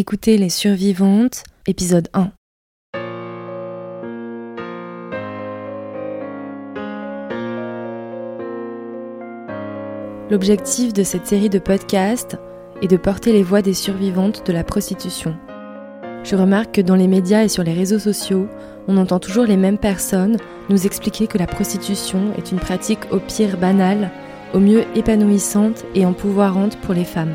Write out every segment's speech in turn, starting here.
Écoutez Les Survivantes, épisode 1. L'objectif de cette série de podcasts est de porter les voix des survivantes de la prostitution. Je remarque que dans les médias et sur les réseaux sociaux, on entend toujours les mêmes personnes nous expliquer que la prostitution est une pratique au pire banale, au mieux épanouissante et empouvoirante pour les femmes.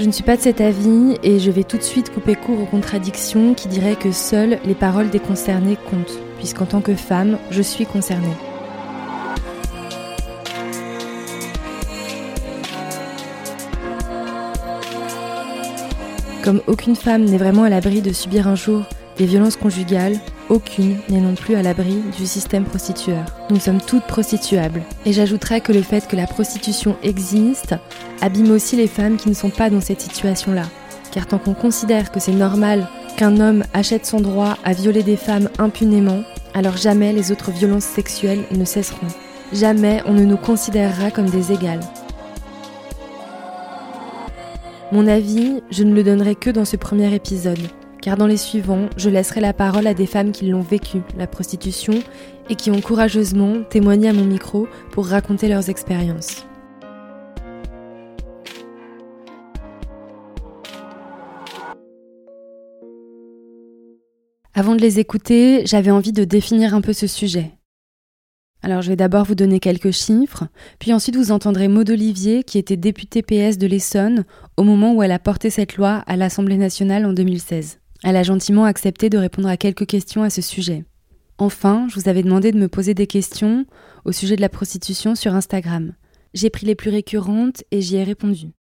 Je ne suis pas de cet avis et je vais tout de suite couper court aux contradictions qui diraient que seules les paroles des concernés comptent, puisqu'en tant que femme, je suis concernée. Comme aucune femme n'est vraiment à l'abri de subir un jour des violences conjugales, aucune n'est non plus à l'abri du système prostitueur. Nous sommes toutes prostituables. Et j'ajouterais que le fait que la prostitution existe abîme aussi les femmes qui ne sont pas dans cette situation-là. Car tant qu'on considère que c'est normal qu'un homme achète son droit à violer des femmes impunément, alors jamais les autres violences sexuelles ne cesseront. Jamais on ne nous considérera comme des égales. Mon avis, je ne le donnerai que dans ce premier épisode car dans les suivants, je laisserai la parole à des femmes qui l'ont vécu, la prostitution, et qui ont courageusement témoigné à mon micro pour raconter leurs expériences. Avant de les écouter, j'avais envie de définir un peu ce sujet. Alors je vais d'abord vous donner quelques chiffres, puis ensuite vous entendrez Maud Olivier, qui était députée PS de l'Essonne au moment où elle a porté cette loi à l'Assemblée nationale en 2016. Elle a gentiment accepté de répondre à quelques questions à ce sujet. Enfin, je vous avais demandé de me poser des questions au sujet de la prostitution sur Instagram. J'ai pris les plus récurrentes et j'y ai répondu.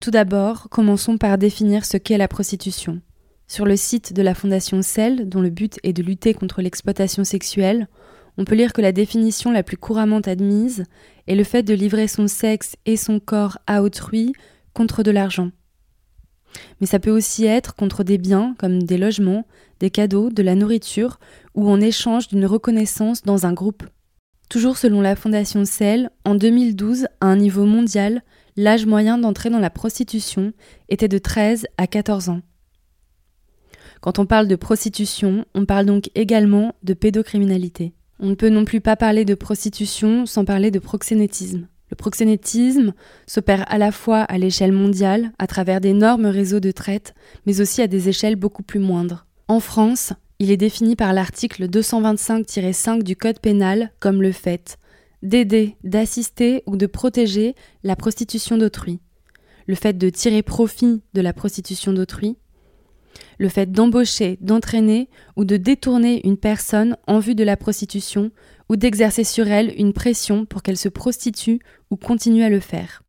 Tout d'abord, commençons par définir ce qu'est la prostitution. Sur le site de la Fondation CEL, dont le but est de lutter contre l'exploitation sexuelle, on peut lire que la définition la plus couramment admise est le fait de livrer son sexe et son corps à autrui contre de l'argent. Mais ça peut aussi être contre des biens comme des logements, des cadeaux, de la nourriture ou en échange d'une reconnaissance dans un groupe. Toujours selon la Fondation CEL, en 2012, à un niveau mondial, l'âge moyen d'entrer dans la prostitution était de 13 à 14 ans. Quand on parle de prostitution, on parle donc également de pédocriminalité. On ne peut non plus pas parler de prostitution sans parler de proxénétisme. Le proxénétisme s'opère à la fois à l'échelle mondiale, à travers d'énormes réseaux de traite, mais aussi à des échelles beaucoup plus moindres. En France, il est défini par l'article 225-5 du Code pénal comme le fait d'aider, d'assister ou de protéger la prostitution d'autrui, le fait de tirer profit de la prostitution d'autrui, le fait d'embaucher, d'entraîner ou de détourner une personne en vue de la prostitution ou d'exercer sur elle une pression pour qu'elle se prostitue ou continue à le faire.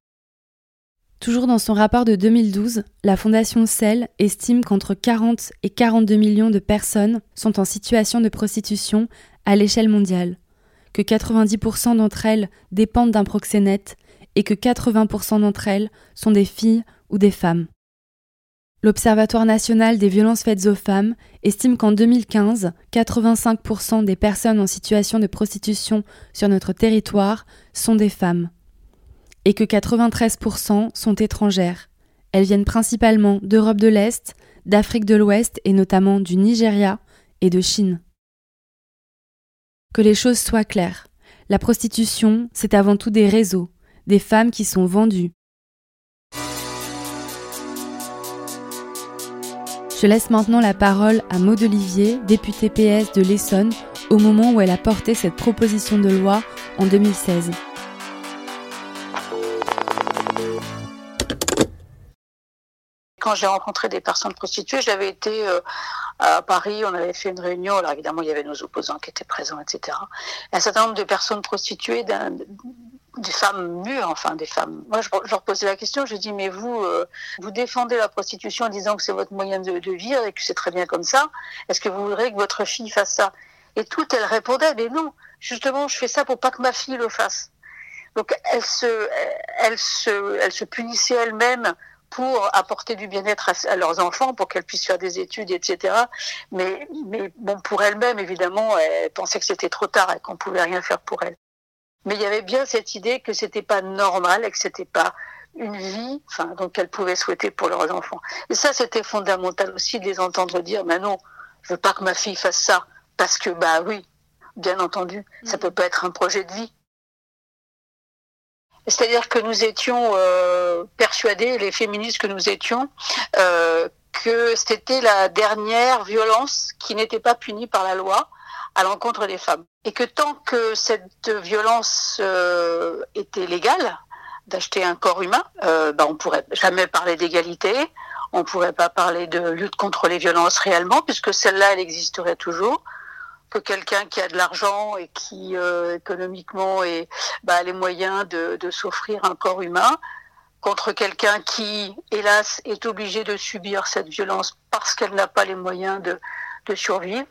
Toujours dans son rapport de 2012, la Fondation CEL estime qu'entre 40 et 42 millions de personnes sont en situation de prostitution à l'échelle mondiale, que 90% d'entre elles dépendent d'un proxénète et que 80% d'entre elles sont des filles ou des femmes. L'Observatoire national des violences faites aux femmes estime qu'en 2015, 85% des personnes en situation de prostitution sur notre territoire sont des femmes et que 93% sont étrangères. Elles viennent principalement d'Europe de l'Est, d'Afrique de l'Ouest et notamment du Nigeria et de Chine. Que les choses soient claires. La prostitution, c'est avant tout des réseaux, des femmes qui sont vendues, Je laisse maintenant la parole à Maud Olivier, députée PS de l'Essonne, au moment où elle a porté cette proposition de loi en 2016. Quand j'ai rencontré des personnes prostituées, j'avais été euh, à Paris, on avait fait une réunion, alors évidemment il y avait nos opposants qui étaient présents, etc. un certain nombre de personnes prostituées des femmes mûres, enfin des femmes. Moi, je, leur posais la question, je dis, mais vous, euh, vous défendez la prostitution en disant que c'est votre moyen de, vivre et que c'est très bien comme ça. Est-ce que vous voudrez que votre fille fasse ça? Et toutes, elles répondaient, mais non, justement, je fais ça pour pas que ma fille le fasse. Donc, elles se, elles se, elles se punissaient elles-mêmes pour apporter du bien-être à, leurs enfants, pour qu'elles puissent faire des études, etc. Mais, mais bon, pour elles-mêmes, évidemment, elles pensaient que c'était trop tard et qu'on pouvait rien faire pour elles. Mais il y avait bien cette idée que c'était pas normal et que c'était pas une vie, enfin, donc qu'elles pouvaient souhaiter pour leurs enfants. Et ça, c'était fondamental aussi de les entendre dire, mais non, je veux pas que ma fille fasse ça, parce que bah oui, bien entendu, ça mm. peut pas être un projet de vie. C'est-à-dire que nous étions euh, persuadés, les féministes que nous étions, euh, que c'était la dernière violence qui n'était pas punie par la loi à l'encontre des femmes. Et que tant que cette violence euh, était légale, d'acheter un corps humain, euh, bah, on pourrait jamais parler d'égalité, on pourrait pas parler de lutte contre les violences réellement, puisque celle-là, elle existerait toujours que quelqu'un qui a de l'argent et qui euh, économiquement bah, les moyens de, de s'offrir un corps humain contre quelqu'un qui, hélas, est obligé de subir cette violence parce qu'elle n'a pas les moyens de survivre.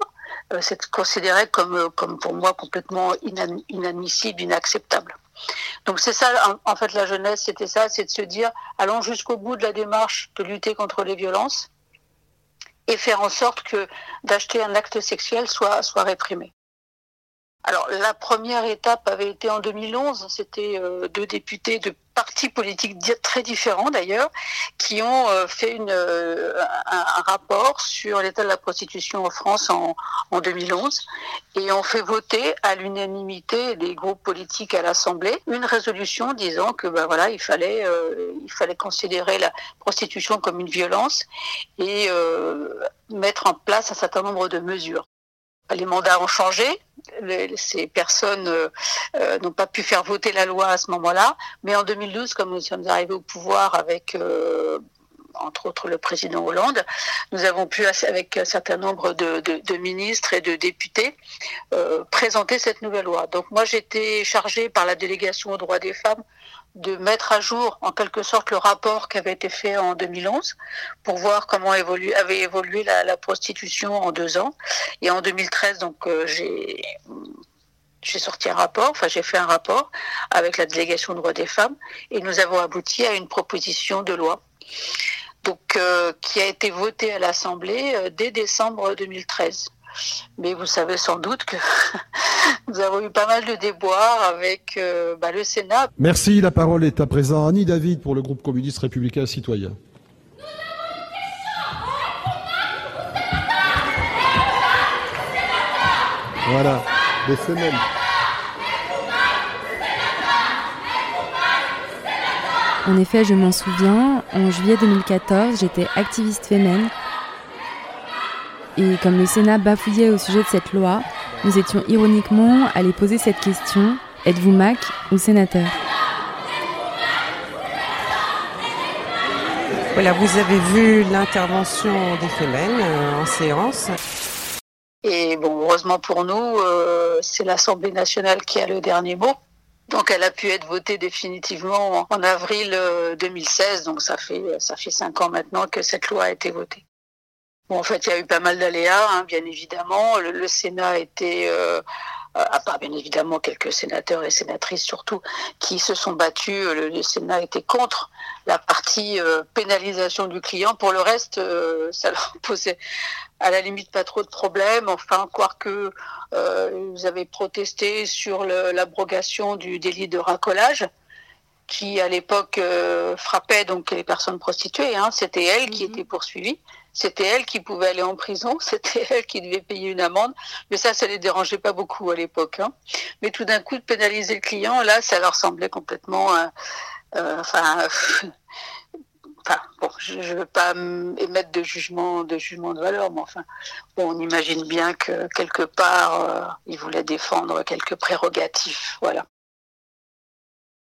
Euh, c'est considéré comme, comme pour moi complètement inadmissible, inacceptable. Donc c'est ça, en, en fait, la jeunesse, c'était ça, c'est de se dire, allons jusqu'au bout de la démarche de lutter contre les violences, et faire en sorte que d'acheter un acte sexuel soit, soit réprimé. Alors la première étape avait été en 2011, c'était euh, deux députés de partis politiques très différents d'ailleurs, qui ont euh, fait une, euh, un, rapport sur l'état de la prostitution en France en, en 2011 et ont fait voter à l'unanimité des groupes politiques à l'Assemblée une résolution disant que ben voilà il fallait il fallait considérer la prostitution comme une violence et mettre en place un certain nombre de mesures les mandats ont changé. ces personnes euh, euh, n'ont pas pu faire voter la loi à ce moment-là. Mais en 2012, comme nous sommes arrivés au pouvoir avec, euh, entre autres, le président Hollande, nous avons pu, avec un certain nombre de, de ministres et de députés, présenter cette nouvelle loi. Donc moi, j'étais chargée par la délégation aux droits des femmes de mettre à jour en quelque sorte le rapport qui avait été fait en 2011 pour voir comment avait évolué la, prostitution en deux ans. Et en 2013, donc euh, j'ai j'ai sorti un rapport, enfin j'ai fait un rapport avec la délégation droits des femmes et nous avons abouti à une proposition de loi. Donc, euh, qui a été votée à l'Assemblée euh, dès décembre 2013. Mais vous savez sans doute que nous avons eu pas mal de déboires avec euh, bah, le Sénat. Merci. La parole est à présent Annie David pour le groupe communiste républicain citoyen. Voilà, des semaines. En effet, je m'en souviens, en juillet 2014, j'étais activiste féminine et comme le Sénat bafouillait au sujet de cette loi, nous étions ironiquement allés poser cette question êtes-vous Mac ou sénateur? Voilà, vous avez vu l'intervention des Femmes euh, en séance. Et bon, heureusement pour nous, euh, c'est l'Assemblée nationale qui a le dernier mot. Donc elle a pu être votée définitivement en avril 2016, euh, donc ça fait ça fait cinq ans maintenant que cette loi a été votée. Bon, en fait, il y a eu pas mal d'aléas, hein, bien évidemment. Le, Sénat été, euh, à part bien évidemment quelques sénateurs et sénatrices surtout, qui se sont battus, le, Sénat était contre la partie euh, pénalisation du client. Pour le reste, euh, ça leur posait à la limite pas trop de problèmes. Enfin, quoique euh, vous avez protesté sur l'abrogation du délit de racolage qui à l'époque frappait donc les personnes prostituées. Hein, C'était elles qui mhm. étaient poursuivies. C'était elle qui pouvait aller en prison, c'était elle qui devait payer une amende. Mais ça, ça les dérangeait pas beaucoup à l'époque. Hein. Mais tout d'un coup, de pénaliser le client, là, ça leur semblait complètement, euh, euh, enfin. Bon, je ne veux pas émettre de jugement, de jugement de valeur, mais enfin, on imagine bien que quelque part, euh, ils voulaient défendre quelques prérogatives, voilà.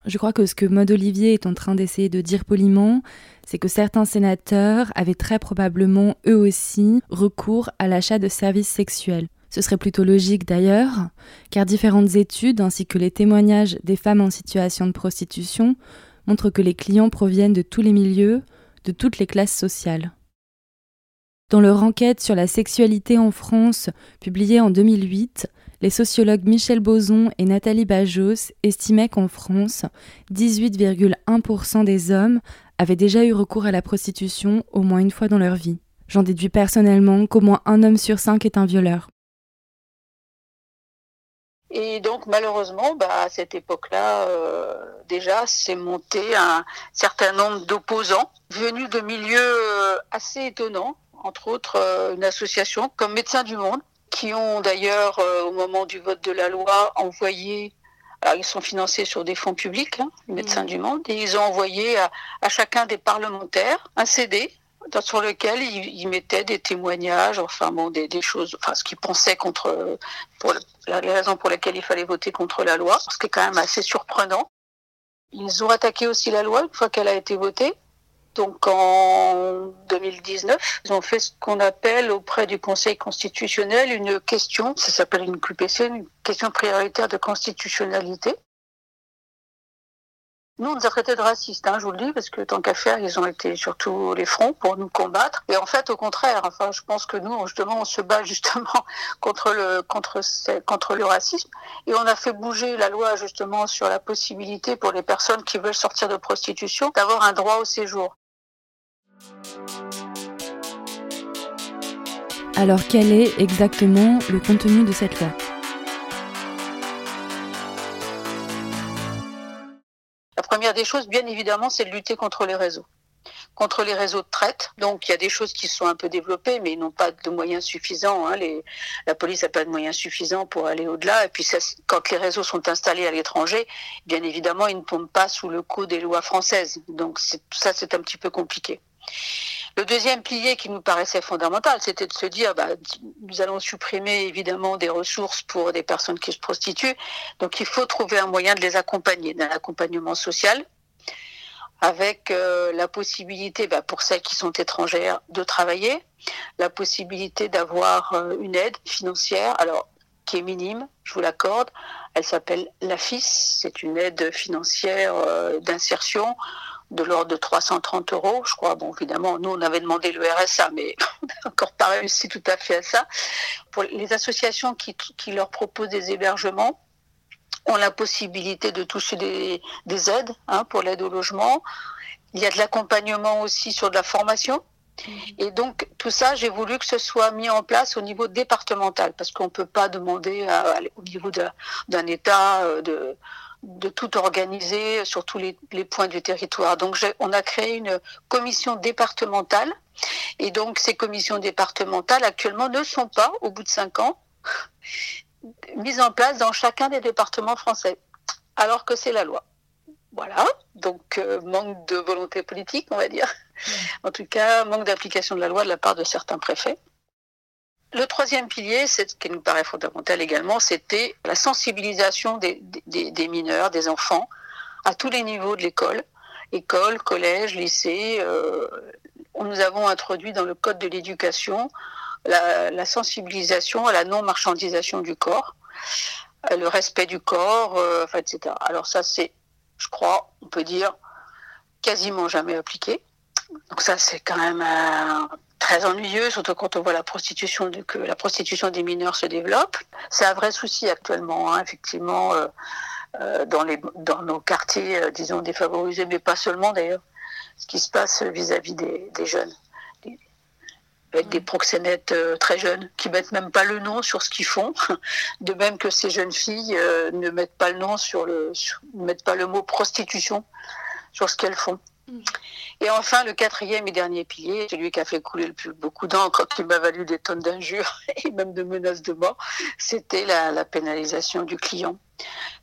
Je crois que ce que Maud Olivier est en train d'essayer de dire poliment, c'est que certains sénateurs avaient très probablement eux aussi recours à l'achat de services sexuels. Ce serait plutôt logique d'ailleurs, car différentes études ainsi que les témoignages des femmes en situation de prostitution montrent que les clients proviennent de tous les milieux, de toutes les classes sociales. Dans leur enquête sur la sexualité en France, publiée en 2008, les sociologues Michel Boson et Nathalie Bajos estimaient qu'en France, 18,1% des hommes avaient déjà eu recours à la prostitution au moins une fois dans leur vie. J'en déduis personnellement qu'au moins un homme sur cinq est un violeur. Et donc malheureusement, bah, à cette époque-là, euh, déjà, c'est monté un certain nombre d'opposants venus de milieux euh, assez étonnants, entre autres euh, une association comme Médecins du Monde, qui ont d'ailleurs, au moment du vote de la loi, envoyé alors, ils sont financés sur des fonds publics, hein, les Médecins mmh. du Monde, et ils ont envoyé à, à, chacun des parlementaires un CD sur lequel il, mettait des témoignages, enfin bon, des, des choses, enfin ce qu'il pensait contre, pour la, les raisons pour lesquelles il fallait voter contre la loi, ce qui est quand même assez surprenant. Ils ont attaqué aussi la loi une fois qu'elle a été votée. Donc en 2019, ils ont fait ce qu'on appelle auprès du Conseil constitutionnel une question, ça s'appelle une QPC, une question prioritaire de constitutionnalité. Nous, on nous a traités de racistes, hein, je vous le dis, parce que tant qu'à faire, ils ont été surtout les fronts pour nous combattre. Et en fait, au contraire, enfin, je pense que nous, justement, on se bat justement contre le, contre, contre le racisme. Et on a fait bouger la loi, justement, sur la possibilité pour les personnes qui veulent sortir de prostitution d'avoir un droit au séjour. Alors, quel est exactement le contenu de cette loi? Première des choses, bien évidemment, c'est de lutter contre les réseaux contre les réseaux de traite. Donc il y a des choses qui sont un peu développées, mais ils n'ont pas de moyens suffisants. Hein. La police n'a pas de moyens suffisants pour aller au-delà. Et puis quand les réseaux sont installés à l'étranger, bien évidemment, ils ne tombent pas sous le coup des lois françaises. Donc ça, c'est un petit peu compliqué. Le deuxième pilier qui nous paraissait fondamental, c'était de se dire, bah, nous allons supprimer évidemment des ressources pour des personnes qui se prostituent, donc il faut trouver un moyen de les accompagner, d'un accompagnement social, avec euh, la possibilité, bah, pour celles qui sont étrangères, de travailler, la possibilité d'avoir euh, une aide financière, alors qui est minime, je vous l'accorde. Elle s'appelle la FIS, c'est une aide financière euh, d'insertion de l'ordre de 330 euros, je crois. Bon, évidemment, nous, on avait demandé le RSA, mais on n'a encore pas réussi tout à fait à ça. Pour les associations qui, qui leur proposent des hébergements, ont la possibilité de toucher des, des aides hein, pour l'aide au logement. Il y a de l'accompagnement aussi sur de la formation. Et donc tout ça, j'ai voulu que ce soit mis en place au niveau départemental, parce qu'on ne peut pas demander au niveau d'un État euh, de, de tout organiser sur tous les, les points du territoire. Donc on a créé une commission départementale et donc ces commissions départementales actuellement ne sont pas, au bout de cinq ans, mises en place dans chacun des départements français, alors que c'est la loi. Voilà, donc euh, manque de volonté politique, on va dire. En tout cas, manque d'application de la loi de la part de certains préfets. Le troisième pilier, ce qui nous paraît fondamental également, c'était la sensibilisation des, des, mineurs, des enfants, à tous les niveaux de l'école, école, collège, lycée. Euh, nous avons introduit dans le code de l'éducation la, la, sensibilisation à la non-marchandisation du corps, euh, le respect du corps, euh, etc. Alors ça, c'est, je crois, on peut dire, quasiment jamais appliqué. Donc ça, c'est quand même un très ennuyeux, surtout quand on voit la prostitution, que la prostitution des mineurs se développe. C'est un vrai souci actuellement, hein, effectivement, euh, euh, dans, les, dans nos quartiers, euh, disons, défavorisés, mais pas seulement d'ailleurs, ce qui se passe vis-à-vis des, des, jeunes. avec des proxénètes euh, très jeunes qui mettent même pas le nom sur ce qu'ils font, de même que ces jeunes filles euh, ne mettent pas le nom sur le, sur, ne mettent pas le mot prostitution sur ce qu'elles font. Et enfin, le quatrième et dernier pilier, celui qui a fait couler le plus beaucoup d'encre, qui m'a valu des tonnes d'injures et même de menaces de mort, c'était la, pénalisation du client.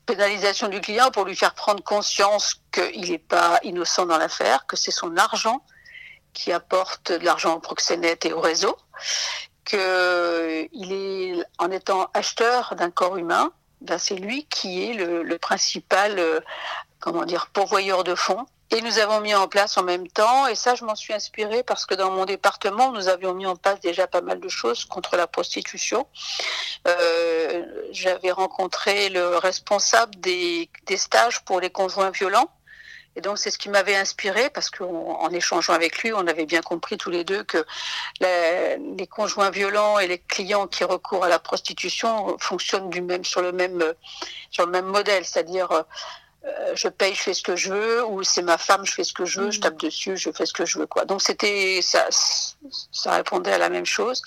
Pénalisation du client pour lui faire prendre conscience qu'il n'est pas innocent dans l'affaire, que c'est son argent qui apporte de l'argent au proxénète et au réseau, qu'il est, en étant acheteur d'un corps humain, ben c'est lui qui est le, le principal, euh, comment dire, pourvoyeur de fonds et nous avons mis en place en même temps, et ça je m'en suis inspirée parce que dans mon département, nous avions mis en place déjà pas mal de choses contre la prostitution. Euh, J'avais rencontré le responsable des, des stages pour les conjoints violents. Et donc c'est ce qui m'avait inspiré parce qu'en échangeant avec lui, on avait bien compris tous les deux que les, les, conjoints violents et les clients qui recourent à la prostitution fonctionnent du même sur le même sur le même modèle, c'est-à-dire euh, je paye, je fais ce que je veux, ou c'est ma femme, je fais ce que je veux, je tape dessus, je fais ce que je veux, quoi. Donc c'était ça, ça répondait à la même chose.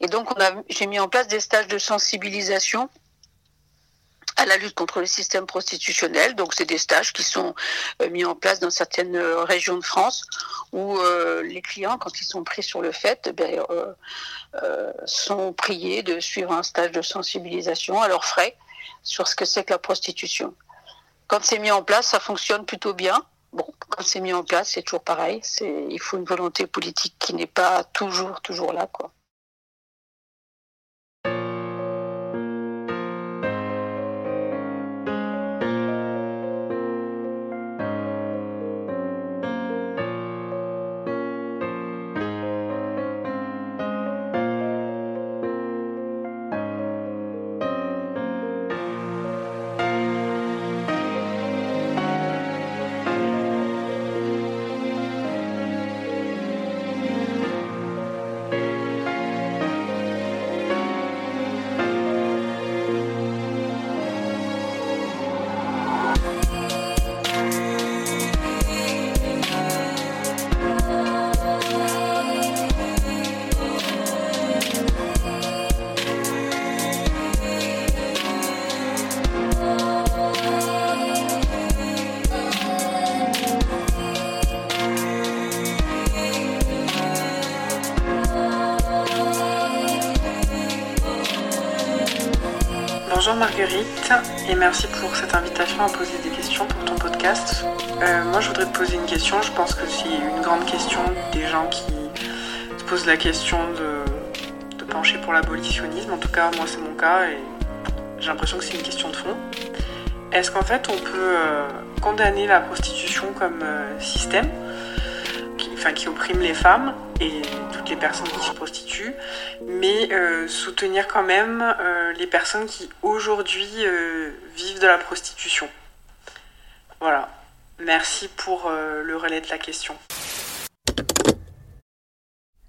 Et donc on a, j'ai mis en place des stages de sensibilisation à la lutte contre le système prostitutionnel. Donc, c'est des stages qui sont euh, mis en place dans certaines euh, régions de France où euh, les clients, quand ils sont pris sur le fait, eh sont priés de suivre un stage de sensibilisation à leurs frais sur ce que c'est que la prostitution. Quand c'est mis en place, ça fonctionne plutôt bien. Bon, quand c'est mis en place, c'est toujours pareil. Il faut une volonté politique qui n'est pas toujours, toujours là, quoi. Bonjour Marguerite et merci pour cette invitation à poser des questions pour ton podcast. Euh, moi je voudrais te poser une question, je pense que c'est une grande question des gens qui se posent la question de, pencher pour l'abolitionnisme. En tout cas moi c'est mon cas et j'ai l'impression que c'est une question de fond. Est-ce qu'en fait on peut euh, condamner la prostitution comme euh, système? Enfin, qui opprime les femmes et toutes les personnes qui se prostituent, mais euh, soutenir quand même euh, les personnes qui aujourd'hui euh, vivent de la prostitution. Voilà. Merci pour le relais de la question.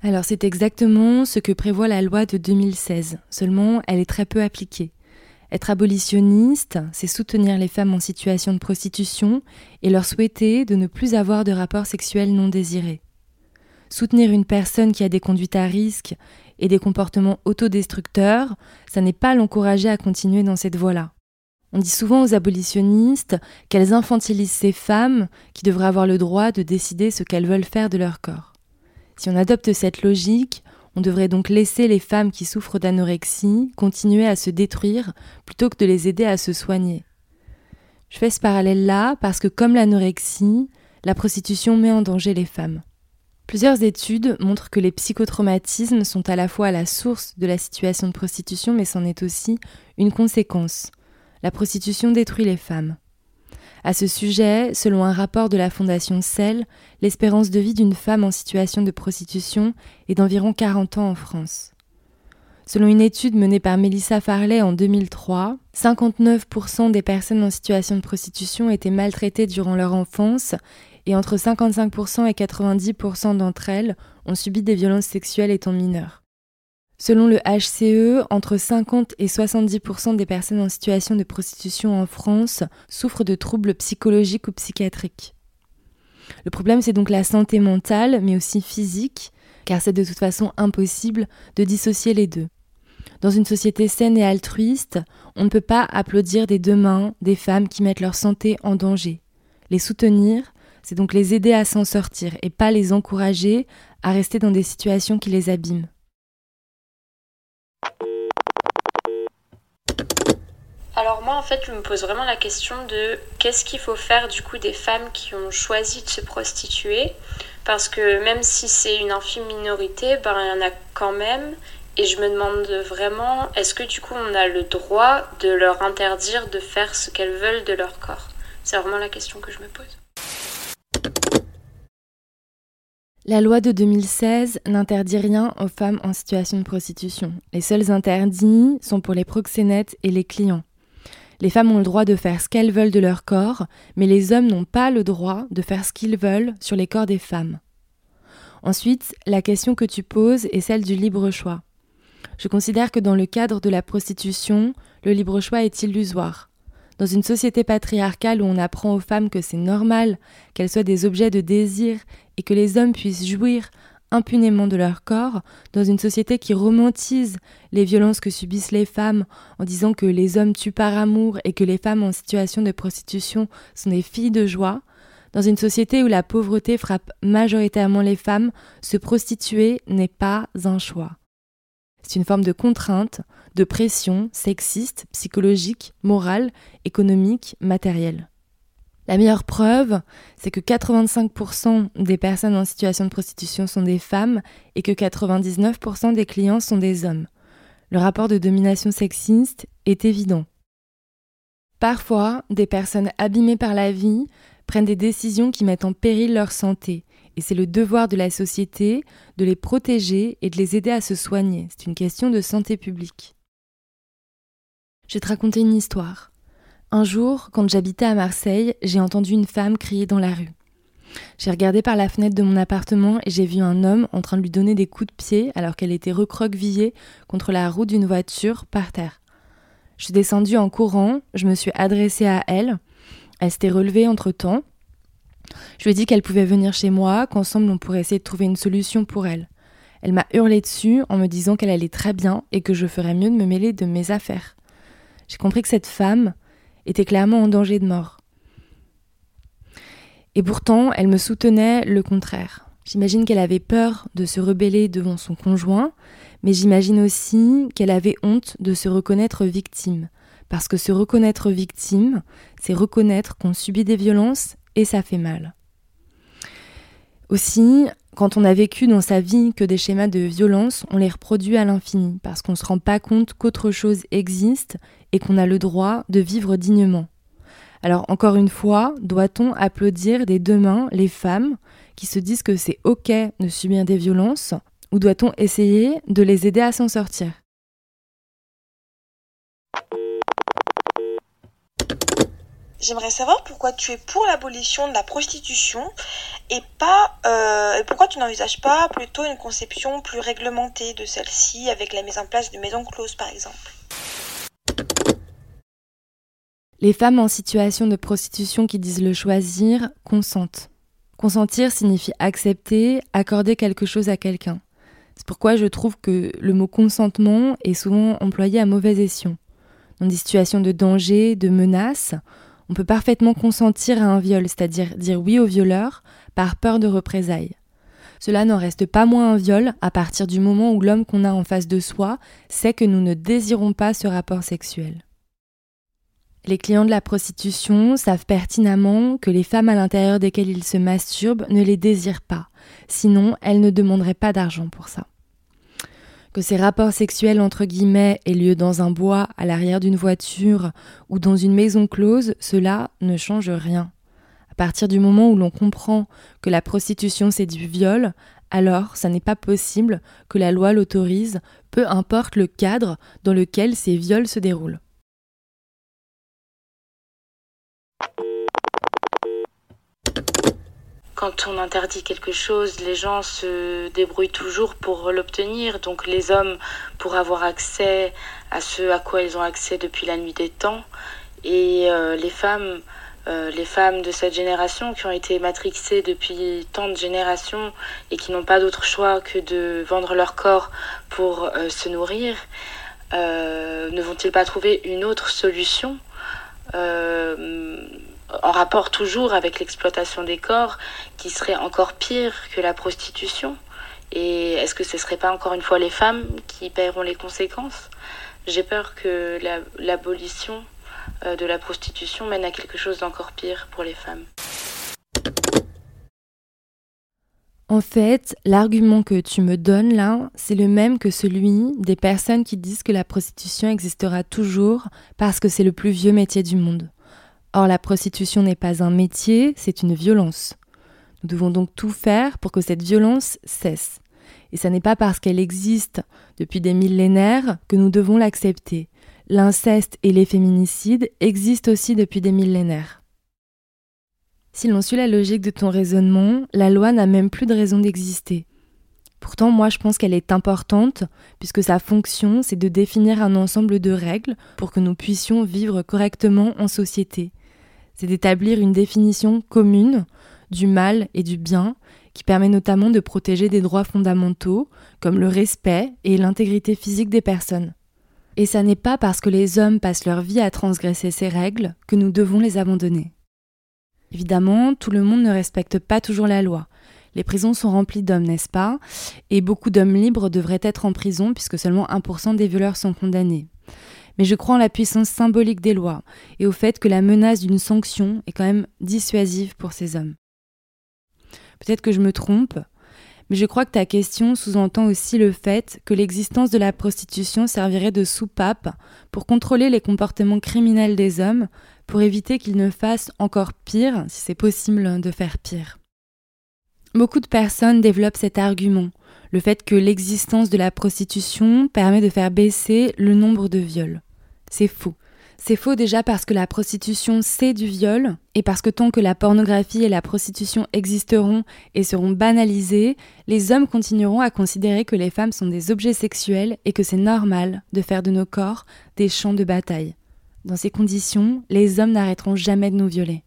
Alors c'est exactement ce que prévoit la loi de 2016, seulement elle est très peu appliquée. Être abolitionniste, c'est soutenir les femmes en situation de prostitution et leur souhaiter de ne plus avoir de rapports sexuels non désirés. Soutenir une personne qui a des conduites à risque et des comportements autodestructeurs, ça n'est pas l'encourager à continuer dans cette voie-là. On dit souvent aux abolitionnistes qu'elles infantilisent ces femmes qui devraient avoir le droit de décider ce qu'elles veulent faire de leur corps. Si on adopte cette logique, on devrait donc laisser les femmes qui souffrent d'anorexie continuer à se détruire plutôt que de les aider à se soigner. Je fais ce parallèle-là parce que comme l'anorexie, la prostitution met en danger les femmes. Plusieurs études montrent que les psychotraumatismes sont à la fois la source de la situation de prostitution, mais c'en est aussi une conséquence. La prostitution détruit les femmes. À ce sujet, selon un rapport de la Fondation Cell, l'espérance de vie d'une femme en situation de prostitution est d'environ 40 ans en France. Selon une étude menée par Melissa Farley en 2003, 59% des personnes en situation de prostitution étaient maltraitées durant leur enfance et entre 55% et 90% d'entre elles ont subi des violences sexuelles étant mineures. Selon le HCE, entre 50 et 70% des personnes en situation de prostitution en France souffrent de troubles psychologiques ou psychiatriques. Le problème, c'est donc la santé mentale, mais aussi physique, car c'est de toute façon impossible de dissocier les deux. Dans une société saine et altruiste, on ne peut pas applaudir des deux mains des femmes qui mettent leur santé en danger. Les soutenir, c'est donc les aider à s'en sortir et pas les encourager à rester dans des situations qui les abîment. Alors moi en fait je me pose vraiment la question de qu'est-ce qu'il faut faire du coup des femmes qui ont choisi de se prostituer. Parce que même si c'est une infime minorité, ben il y en a quand même. Et je me demande vraiment est-ce que du coup on a le droit de leur interdire de faire ce qu'elles veulent de leur corps? C'est vraiment la question que je me pose. La loi de 2016 n'interdit rien aux femmes en situation de prostitution. Les seuls interdits sont pour les proxénètes et les clients. Les femmes ont le droit de faire ce qu'elles veulent de leur corps, mais les hommes n'ont pas le droit de faire ce qu'ils veulent sur les corps des femmes. Ensuite, la question que tu poses est celle du libre choix. Je considère que dans le cadre de la prostitution, le libre choix est illusoire. Dans une société patriarcale où on apprend aux femmes que c'est normal qu'elles soient des objets de désir et que les hommes puissent jouir impunément de leur corps, dans une société qui romantise les violences que subissent les femmes en disant que les hommes tuent par amour et que les femmes en situation de prostitution sont des filles de joie, dans une société où la pauvreté frappe majoritairement les femmes, se prostituer n'est pas un choix. C'est une forme de contrainte, de pression sexiste, psychologique, morale, économique, matérielle. La meilleure preuve, c'est que 85% des personnes en situation de prostitution sont des femmes et que 99% des clients sont des hommes. Le rapport de domination sexiste est évident. Parfois, des personnes abîmées par la vie prennent des décisions qui mettent en péril leur santé, et c'est le devoir de la société de les protéger et de les aider à se soigner. C'est une question de santé publique. Je vais te raconter une histoire. Un jour, quand j'habitais à Marseille, j'ai entendu une femme crier dans la rue. J'ai regardé par la fenêtre de mon appartement et j'ai vu un homme en train de lui donner des coups de pied alors qu'elle était recroquevillée contre la roue d'une voiture par terre. Je suis descendue en courant, je me suis adressée à elle. Elle s'était relevée entre temps. Je lui ai dit qu'elle pouvait venir chez moi, qu'ensemble on pourrait essayer de trouver une solution pour elle. Elle m'a hurlé dessus en me disant qu'elle allait très bien et que je ferais mieux de me mêler de mes affaires. J'ai compris que cette femme, était clairement en danger de mort. Et pourtant, elle me soutenait le contraire. J'imagine qu'elle avait peur de se rebeller devant son conjoint, mais j'imagine aussi qu'elle avait honte de se reconnaître victime. Parce que se reconnaître victime, c'est reconnaître qu'on subit des violences et ça fait mal. Aussi, quand on a vécu dans sa vie que des schémas de violence, on les reproduit à l'infini, parce qu'on ne se rend pas compte qu'autre chose existe et qu'on a le droit de vivre dignement. Alors encore une fois, doit-on applaudir des deux mains les femmes qui se disent que c'est ok de subir des violences, ou doit-on essayer de les aider à s'en sortir? J'aimerais savoir pourquoi tu es pour l'abolition de la prostitution et pas euh, pourquoi tu n'envisages pas plutôt une conception plus réglementée de celle-ci avec la mise en place de maisons closes par exemple? Les femmes en situation de prostitution qui disent le choisir consentent. Consentir signifie accepter, accorder quelque chose à quelqu'un. C'est pourquoi je trouve que le mot consentement est souvent employé à mauvais escient. Dans des situations de danger, de menace, on peut parfaitement consentir à un viol, c'est-à-dire dire oui au violeur par peur de représailles. Cela n'en reste pas moins un viol à partir du moment où l'homme qu'on a en face de soi sait que nous ne désirons pas ce rapport sexuel. Les clients de la prostitution savent pertinemment que les femmes à l'intérieur desquelles ils se masturbent ne les désirent pas, sinon elles ne demanderaient pas d'argent pour ça que ces rapports sexuels entre guillemets aient lieu dans un bois, à l'arrière d'une voiture ou dans une maison close, cela ne change rien. À partir du moment où l'on comprend que la prostitution c'est du viol, alors ça n'est pas possible que la loi l'autorise, peu importe le cadre dans lequel ces viols se déroulent. Quand on interdit quelque chose, les gens se débrouillent toujours pour l'obtenir. Donc les hommes pour avoir accès à ce à quoi ils ont accès depuis la nuit des temps. Et euh, les femmes, euh, les femmes de cette génération qui ont été matrixées depuis tant de générations et qui n'ont pas d'autre choix que de vendre leur corps pour euh, se nourrir, ne vont-ils pas trouver une autre solution? En rapport toujours avec l'exploitation des corps, qui serait encore pire que la prostitution Et est-ce que ce ne serait pas encore une fois les femmes qui paieront les conséquences? J'ai peur que l'abolition euh, de la prostitution mène à quelque chose d'encore pire pour les femmes. En fait, l'argument que tu me donnes là, c'est le même que celui des personnes qui disent que la prostitution existera toujours parce que c'est le plus vieux métier du monde. Or, la prostitution n'est pas un métier, c'est une violence. Nous devons donc tout faire pour que cette violence cesse. Et ce n'est pas parce qu'elle existe depuis des millénaires que nous devons l'accepter. L'inceste et les féminicides existent aussi depuis des millénaires. Si l'on suit la logique de ton raisonnement, la loi n'a même plus de raison d'exister. Pourtant, moi, je pense qu'elle est importante, puisque sa fonction, c'est de définir un ensemble de règles pour que nous puissions vivre correctement en société c'est d'établir une définition commune du mal et du bien qui permet notamment de protéger des droits fondamentaux comme le respect et l'intégrité physique des personnes. Et ça n'est pas parce que les hommes passent leur vie à transgresser ces règles que nous devons les abandonner. Évidemment, tout le monde ne respecte pas toujours la loi. Les prisons sont remplies d'hommes, n'est-ce pas? Et beaucoup d'hommes libres devraient être en prison puisque seulement 1% des violeurs sont condamnés. Mais je crois en la puissance symbolique des lois et au fait que la menace d'une sanction est quand même dissuasive pour ces hommes. Peut-être que je me trompe, mais je crois que ta question sous-entend aussi le fait que l'existence de la prostitution servirait de soupape pour contrôler les comportements criminels des hommes, pour éviter qu'ils ne fassent encore pire, si c'est possible de faire pire. Beaucoup de personnes développent cet argument, le fait que l'existence de la prostitution permet de faire baisser le nombre de viols. C'est faux. C'est faux déjà parce que la prostitution, c'est du viol, et parce que tant que la pornographie et la prostitution existeront et seront banalisées, les hommes continueront à considérer que les femmes sont des objets sexuels et que c'est normal de faire de nos corps des champs de bataille. Dans ces conditions, les hommes n'arrêteront jamais de nous violer.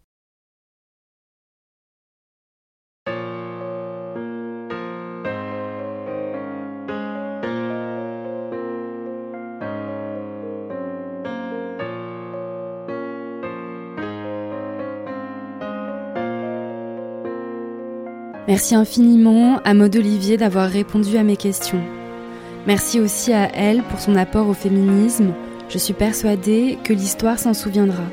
Merci infiniment à Maud Olivier d'avoir répondu à mes questions. Merci aussi à elle pour son apport au féminisme. Je suis persuadée que l'histoire s'en souviendra.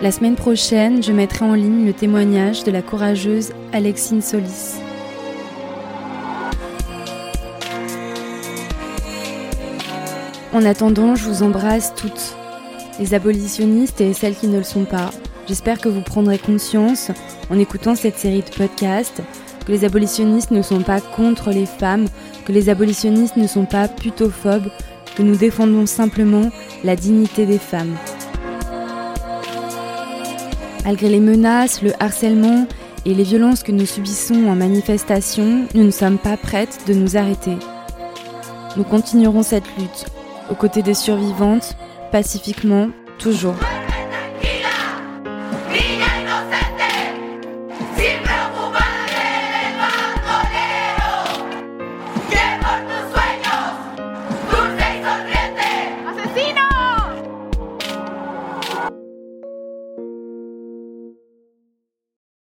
La semaine prochaine, je mettrai en ligne le témoignage de la courageuse Alexine Solis. En attendant, je vous embrasse toutes, les abolitionnistes et celles qui ne le sont pas, J'espère que vous prendrez conscience, en écoutant cette série de podcasts, que les abolitionnistes ne sont pas contre les femmes, que les abolitionnistes ne sont pas putophobes, que nous défendons simplement la dignité des femmes. Malgré les menaces, le harcèlement et les violences que nous subissons en manifestation, nous ne sommes pas prêtes de nous arrêter. Nous continuerons cette lutte, aux côtés des survivantes, pacifiquement, toujours.